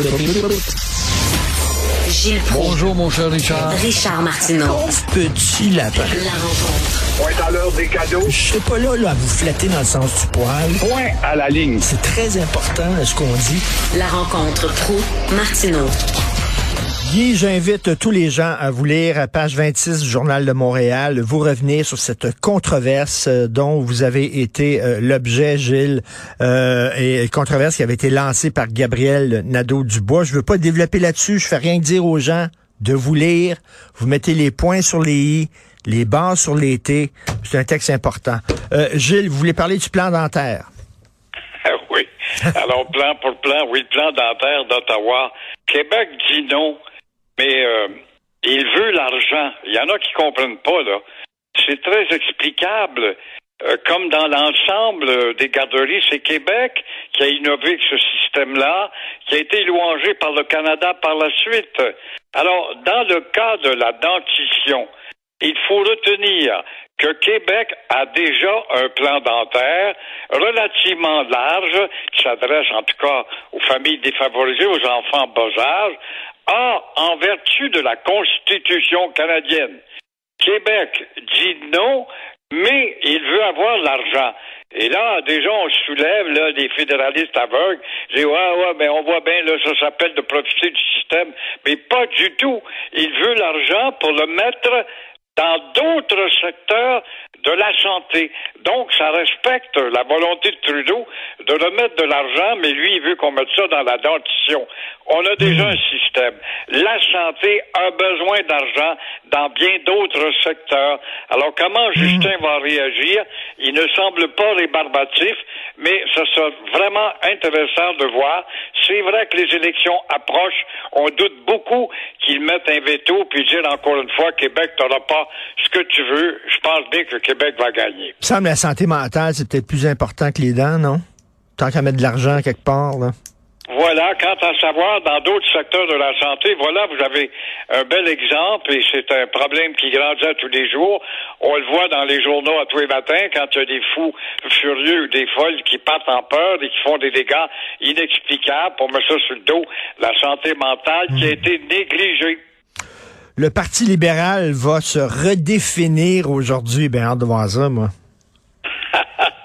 Gilles Proulx. Bonjour, mon cher Richard. Richard Martineau. Petit lapin. La rencontre. Point à l'heure des cadeaux. Je serai pas là, là à vous flatter dans le sens du poil. Point à la ligne. C'est très important ce qu'on dit. La rencontre pro martineau Guy, j'invite tous les gens à vous lire à page 26 du Journal de Montréal, vous revenir sur cette controverse euh, dont vous avez été euh, l'objet, Gilles, euh, et controverse qui avait été lancée par Gabriel Nadeau-Dubois. Je veux pas développer là-dessus, je fais rien que dire aux gens de vous lire. Vous mettez les points sur les i, les barres sur les t. C'est un texte important. Euh, Gilles, vous voulez parler du plan dentaire? Oui. Alors, plan pour plan, oui, le plan dentaire d'Ottawa. Québec dit non, mais euh, il veut l'argent. Il y en a qui comprennent pas, là. C'est très explicable. Euh, comme dans l'ensemble des garderies, c'est Québec qui a innové ce système-là, qui a été louangé par le Canada par la suite. Alors, dans le cas de la dentition, il faut retenir que Québec a déjà un plan dentaire relativement large, qui s'adresse en tout cas aux familles défavorisées, aux enfants bas âge, a, en vertu de la Constitution canadienne, Québec dit non, mais il veut avoir l'argent. Et là, déjà, on soulève là, des fédéralistes aveugles. J'ai ouais, ouais, mais on voit bien, là, ça s'appelle de profiter du système. Mais pas du tout. Il veut l'argent pour le mettre dans d'autres secteurs de la santé. Donc, ça respecte la volonté de Trudeau de remettre de l'argent, mais lui, il veut qu'on mette ça dans la dentition. On a déjà un système. La santé a besoin d'argent dans bien d'autres secteurs. Alors, comment Justin va réagir? Il ne semble pas rébarbatif, mais ce sera vraiment intéressant de voir. C'est vrai que les élections approchent. On doute beaucoup qu'ils mettent un veto, puis dire encore une fois, Québec, t'auras pas ce que tu veux. Je pense bien que Québec va gagner. Il semble la santé mentale, c'est peut-être plus important que les dents, non? Tant qu'à mettre de l'argent quelque part, là. Voilà, quant à savoir, dans d'autres secteurs de la santé, voilà, vous avez un bel exemple, et c'est un problème qui grandit à tous les jours. On le voit dans les journaux à tous les matins, quand il y a des fous furieux ou des folles qui partent en peur et qui font des dégâts inexplicables pour mettre ça sur le dos, la santé mentale qui a été négligée. Le Parti libéral va se redéfinir aujourd'hui. Ben, hâte de ça, moi.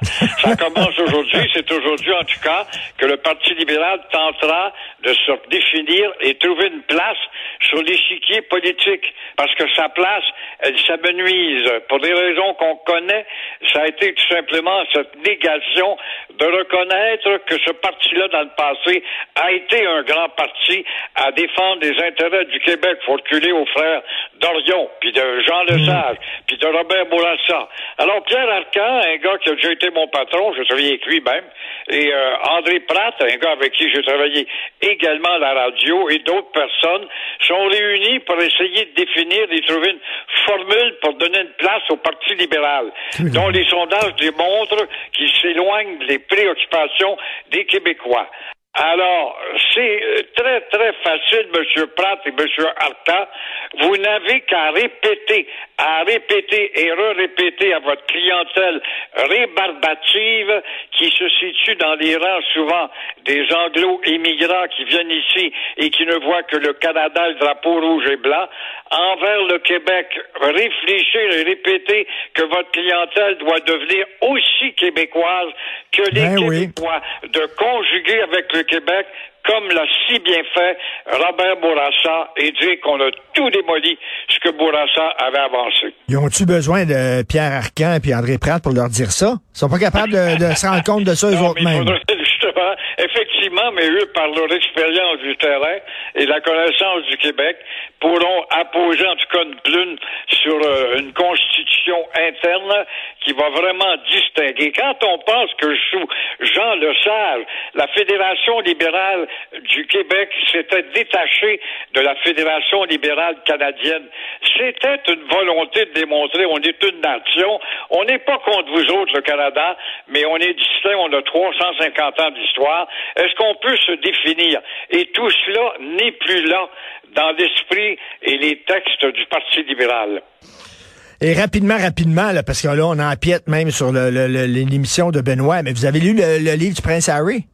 Ça commence aujourd'hui. C'est aujourd'hui, en tout cas, que le Parti libéral tentera de se définir et trouver une place sur l'échiquier politique. Parce que sa place, elle s'amenuise. Pour des raisons qu'on connaît, ça a été tout simplement cette négation de reconnaître que ce parti-là, dans le passé, a été un grand parti à défendre les intérêts du Québec. Faut reculer aux frères d'Orion, puis de Jean Lesage, puis de Robert Bourassa. Alors, Pierre Arcan, un gars qui a déjà été mon patron, je travaillé avec lui même, et euh, André Pratt, un gars avec qui j'ai travaillé également à la radio, et d'autres personnes, sont réunis pour essayer de définir et trouver une formule pour donner une place au Parti libéral, dont les sondages démontrent qu'il s'éloigne des préoccupations des Québécois. Alors, c'est euh, très, très facile, M. Pratt et M. Arta. Vous n'avez qu'à répéter, à répéter et re-répéter à votre clientèle rébarbative qui se situe dans les rangs souvent des anglo-immigrants qui viennent ici et qui ne voient que le Canada, le drapeau rouge et blanc, envers le Québec, réfléchir et répéter que votre clientèle doit devenir aussi québécoise que les Ben oui. Québécois, de conjuguer avec le Québec comme l'a si bien fait Robert Bourassa et dire qu'on a tout démoli ce que Bourassa avait avancé. Ils ont-tu besoin de Pierre Arcan et puis André Pratt pour leur dire ça? Ils sont pas capables de, de se rendre compte de ça eux Non, autres mais il mêmes. faudrait justement, effectivement, mais eux, par leur expérience du terrain et la connaissance du Québec, pourront apposer en tout cas une plume sur euh, une constitution interne qui va vraiment distinguer. Quand on pense que sous Jean Lesage, la Fédération libérale du Québec s'était détachée de la Fédération libérale canadienne, c'était une volonté de démontrer on est une nation, on n'est pas contre vous autres, le Canada, mais on est distinct, on a 350 ans d'histoire. Est-ce qu'on peut se définir? Et tout cela n'est plus là dans l'esprit et les textes du Parti libéral. Et rapidement, rapidement, là, parce que là, on empiète même sur l'émission de Benoît, mais vous avez lu le, le livre du prince Harry?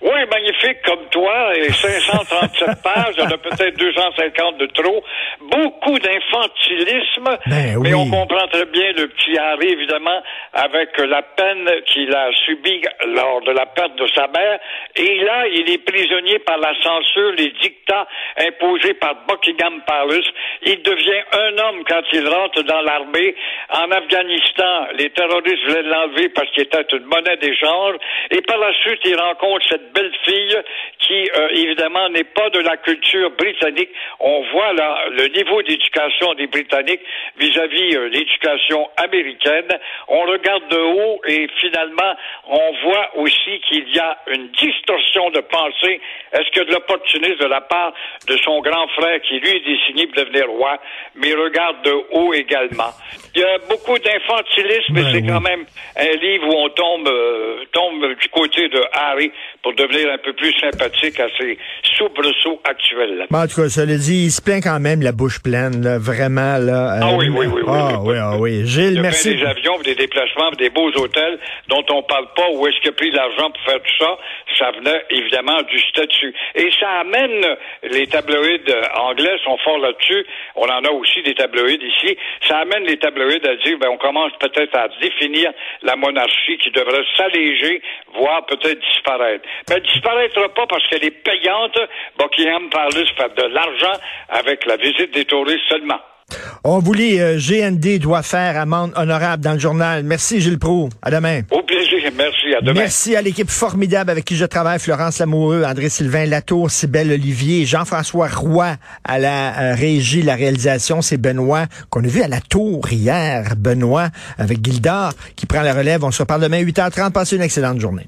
Oui, magnifique. Comme toi, et 537 pages, il y en a peut-être 250 de trop, beaucoup d'infantilisme, Ben mais on comprend très bien le petit Harry, évidemment, avec la peine qu'il a subie lors de la perte de sa mère, et là, il est prisonnier par la censure, les dictats imposés par Buckingham Palace. Il devient un homme quand il rentre dans l'armée. En Afghanistan, les terroristes voulaient l'enlever parce qu'il était une monnaie d'échange. Et par la suite, il rencontre cette belle fille milieu qui, euh, évidemment, n'est pas de la culture britannique. On voit là le niveau d'éducation des Britanniques vis-à-vis euh, l'éducation américaine. On regarde de haut et finalement, on voit aussi qu'il y a une distorsion de pensée. Est-ce que de l'opportunisme de la part de son grand frère qui, lui, est désigné pour devenir roi, mais il regarde de haut également. Il y a beaucoup d'infantilisme, mais Ben c'est oui. quand même un livre où on tombe, euh, tombe du côté de Harry pour devenir un peu plus sympathique à ses soubresauts actuels. Bon, en tout cas, ça le dit, il se plaint quand même la bouche pleine, là, vraiment. Là, Ah Euh, oui, oui, oui, Ah oui. oui, ah oui. Gilles, Il a merci. des avions, des déplacements, des beaux hôtels dont on parle pas. Où est-ce qu'il a pris l'argent pour faire tout ça? Ça venait évidemment du statut. Et ça amène les tabloïds euh, anglais sont forts là-dessus. On en a aussi des tabloïds ici. Ça amène les tabloïds à dire, ben, on commence peut-être à définir la monarchie qui devrait s'alléger, voire peut-être disparaître. Mais elle disparaîtra pas parce qu'elle est payante. Buckingham Palace fait de l'argent avec la visite des touristes seulement. On vous lit, euh, GND doit faire amende honorable dans le journal. Merci, Gilles Proux. À demain. Au plaisir. Merci. À demain. Merci à l'équipe formidable avec qui je travaille, Florence Lamoureux, André-Sylvain Latour, Cybelle Olivier, Jean-François Roy à la euh, régie, la réalisation, c'est Benoît, qu'on a vu à la tour hier, Benoît, avec Gildard, qui prend la relève. On se reparle demain 8h30. Passez une excellente journée.